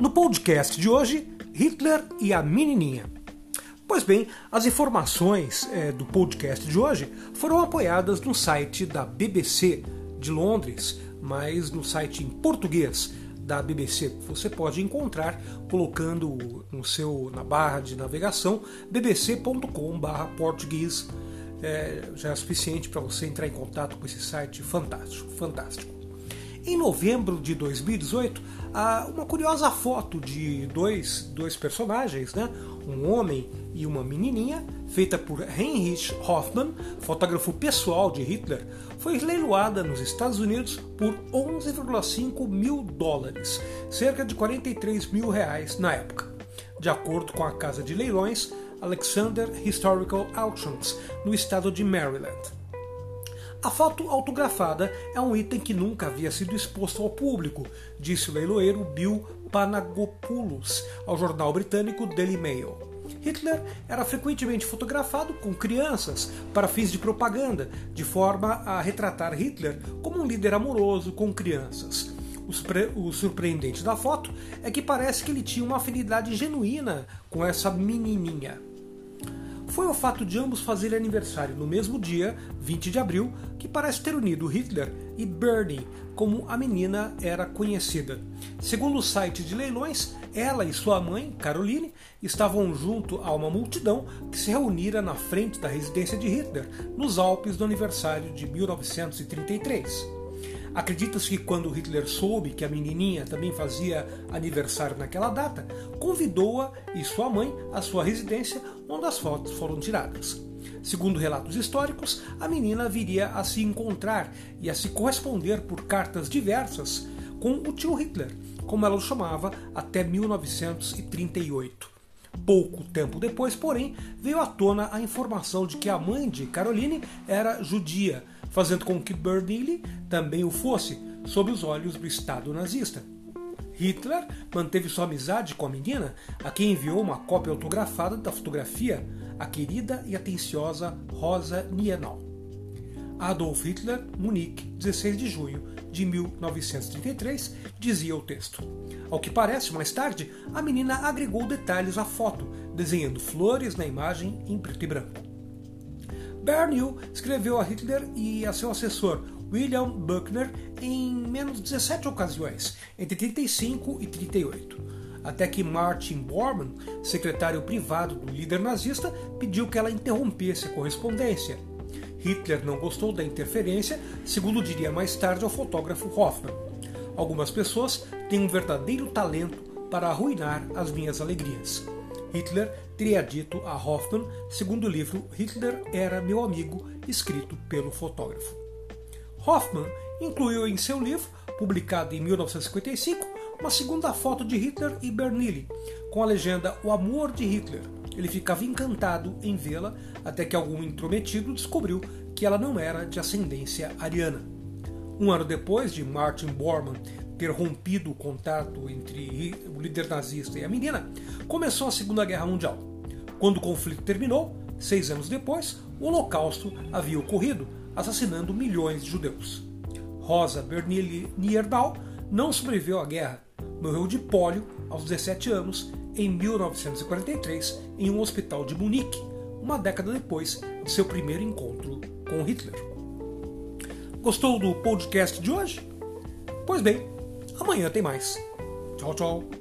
No podcast de hoje, Hitler e a menininha. Pois bem, as informações é, do podcast de hoje foram apoiadas no site da BBC de Londres, mas no site em português da BBC você pode encontrar colocando no seu na barra de navegação bbc.com/português é, já é suficiente para você entrar em contato com esse site fantástico, fantástico. Em novembro de 2018, há uma curiosa foto de dois, dois personagens, né? um homem e uma menininha, feita por Heinrich Hoffmann, fotógrafo pessoal de Hitler, foi leiloada nos Estados Unidos por 11,5 mil dólares, cerca de 43 mil reais na época. De acordo com a casa de leilões Alexander Historical Auctions, no estado de Maryland. A foto autografada é um item que nunca havia sido exposto ao público, disse o leiloeiro Bill Panagopoulos ao jornal britânico Daily Mail. Hitler era frequentemente fotografado com crianças para fins de propaganda, de forma a retratar Hitler como um líder amoroso com crianças. O, surpreendente da foto é que parece que ele tinha uma afinidade genuína com essa menininha foi o fato de ambos fazerem aniversário no mesmo dia, 20 de abril, que parece ter unido Hitler e Bernie, como a menina era conhecida. Segundo o site de leilões, ela e sua mãe, Caroline, estavam junto a uma multidão que se reunira na frente da residência de Hitler, nos Alpes do aniversário de 1933. Acredita-se que quando Hitler soube que a menininha também fazia aniversário naquela data, convidou-a e sua mãe à sua residência, onde as fotos foram tiradas. Segundo relatos históricos, a menina viria a se encontrar e a se corresponder por cartas diversas com o tio Hitler, como ela o chamava, até 1938. Pouco tempo depois, porém, veio à tona a informação de que a mãe de Caroline era judia, fazendo com que Bernini também o fosse, sob os olhos do Estado nazista. Hitler manteve sua amizade com a menina, a quem enviou uma cópia autografada da fotografia, a querida e atenciosa Rosa Nienau. Adolf Hitler, Munique, 16 de junho de 1933, dizia o texto. Ao que parece, mais tarde, a menina agregou detalhes à foto, desenhando flores na imagem em preto e branco. Bernew escreveu a Hitler e a seu assessor, William Buckner, em menos 17 ocasiões, entre 35 e 38. Até que Martin Bormann, secretário privado do líder nazista, pediu que ela interrompesse a correspondência. Hitler não gostou da interferência, segundo diria mais tarde ao fotógrafo Hoffman. Algumas pessoas têm um verdadeiro talento para arruinar as minhas alegrias. Hitler teria dito a Hoffman, segundo o livro Hitler era meu amigo, escrito pelo fotógrafo. Hoffman incluiu em seu livro, publicado em 1955, uma segunda foto de Hitler e Bernini, com a legenda O amor de Hitler. Ele ficava encantado em vê-la até que algum intrometido descobriu que ela não era de ascendência ariana. Um ano depois de Martin Bormann ter rompido o contato entre o líder nazista e a menina, começou a Segunda Guerra Mundial. Quando o conflito terminou, seis anos depois, o Holocausto havia ocorrido, assassinando milhões de judeus. Rosa Bernili Nierdau não sobreviveu à guerra. Morreu de pólio aos 17 anos em 1943 em um hospital de Munique, uma década depois de seu primeiro encontro com Hitler. Gostou do podcast de hoje? Pois bem, Amanhã tem mais. Tchau, tchau.